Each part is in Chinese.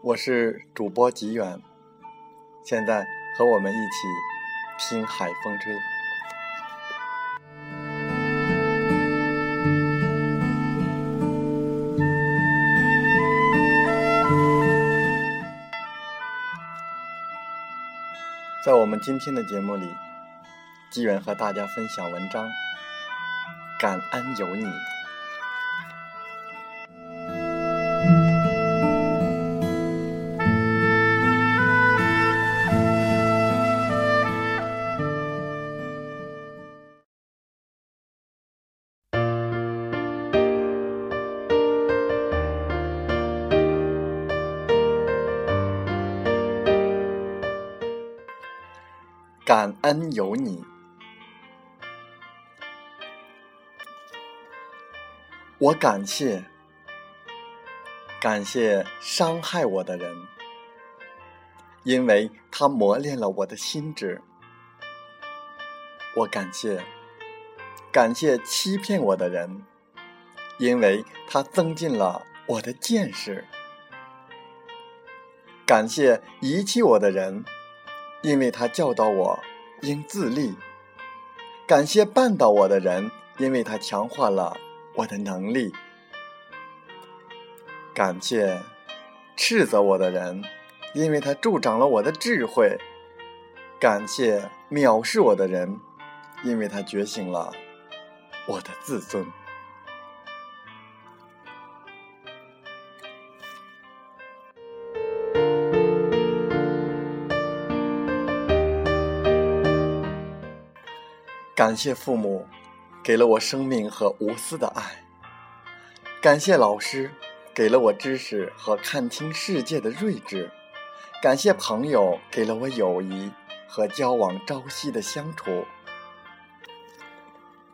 我是主播吉远，现在和我们一起听海风吹。在我们今天的节目里，吉远和大家分享文章《感恩有你》。感恩有你，我感谢，感谢伤害我的人，因为他磨练了我的心智；我感谢，感谢欺骗我的人，因为他增进了我的见识；感谢遗弃我的人。因为他教导我应自立，感谢绊倒我的人，因为他强化了我的能力；感谢斥责我的人，因为他助长了我的智慧；感谢藐视我的人，因为他觉醒了我的自尊。感谢父母，给了我生命和无私的爱；感谢老师，给了我知识和看清世界的睿智；感谢朋友，给了我友谊和交往朝夕的相处；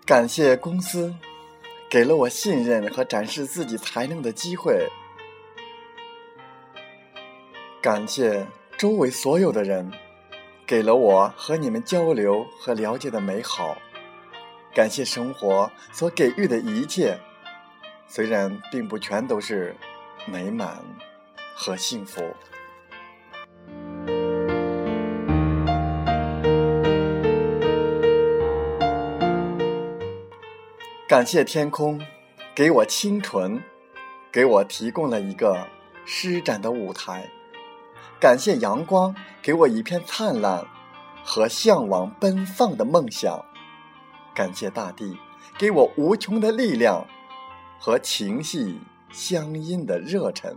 感谢公司，给了我信任和展示自己才能的机会；感谢周围所有的人。给了我和你们交流和了解的美好，感谢生活所给予的一切，虽然并不全都是美满和幸福。感谢天空给我清纯，给我提供了一个施展的舞台。感谢阳光给我一片灿烂和向往奔放的梦想，感谢大地给我无穷的力量和情系相因的热忱，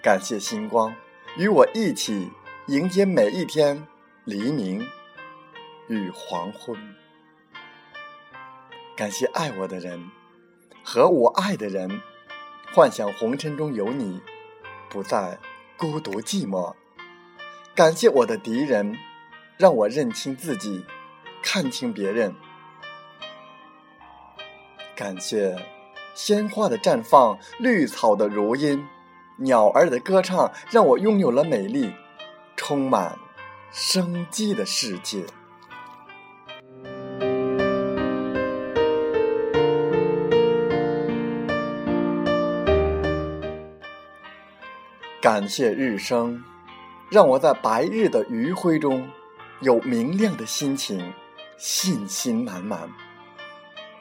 感谢星光与我一起迎接每一天黎明与黄昏，感谢爱我的人和我爱的人，幻想红尘中有你，不再。孤独寂寞，感谢我的敌人，让我认清自己，看清别人。感谢鲜花的绽放，绿草的如茵，鸟儿的歌唱，让我拥有了美丽、充满生机的世界。感谢日升，让我在白日的余晖中有明亮的心情，信心满满。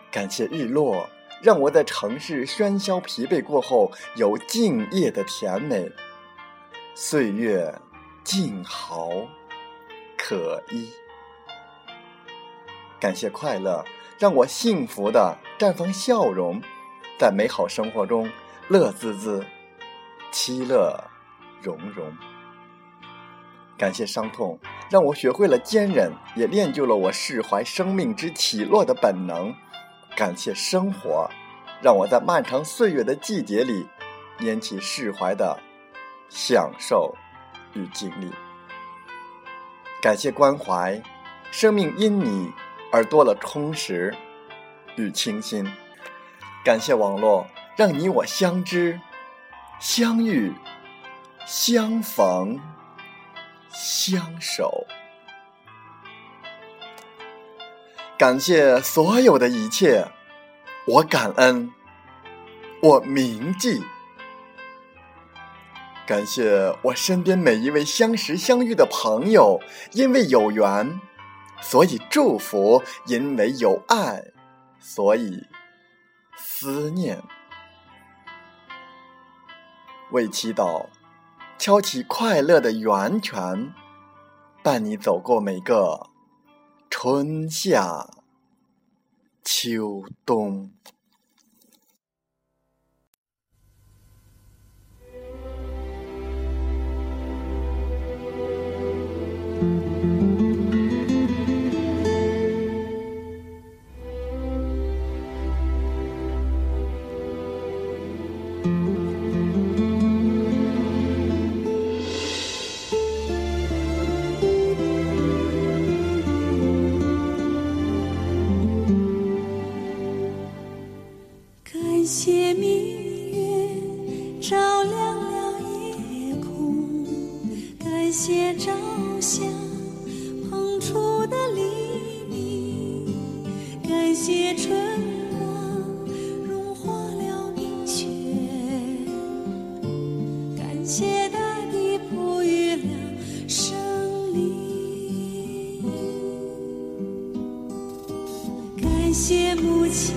感谢日落，让我在城市喧嚣疲惫过后有静夜的甜美。岁月静好可依。感谢快乐，让我幸福的绽放笑容，在美好生活中乐滋滋。其乐融融，感谢伤痛，让我学会了坚韧，也练就了我释怀生命之起落的本能。感谢生活，让我在漫长岁月的季节里，拈起释怀的享受与经历。感谢关怀，生命因你而多了充实与清新。感谢网络，让你我相知、相遇、相逢、相守。感谢所有的一切，我感恩，我铭记。感谢我身边每一位相识相遇的朋友，因为有缘，所以祝福；因为有爱，所以思念。为祈祷，敲起快乐的源泉，伴你走过每个。春夏秋冬。的黎明，感谢春光融化了冰雪，感谢大地哺育了生灵，感谢母亲。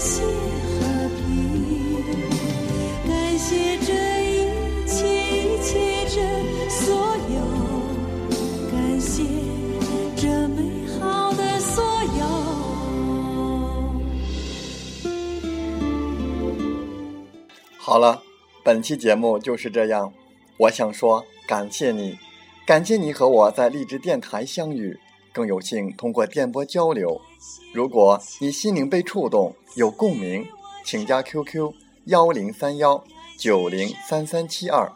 感谢和平，感谢这一切一切这所有感谢这美好的所有好了，本期节目就是这样，我想说感谢你，感谢你和我在荔枝电台相遇。更有幸通过电波交流。如果你心灵被触动，有共鸣，请加 QQ 幺零三幺九零三三七二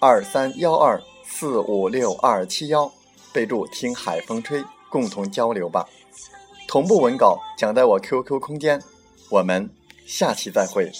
二三幺二四五六二七幺，备注听海风吹，共同交流吧。同步文稿讲在我 QQ 空间，我们下期再会。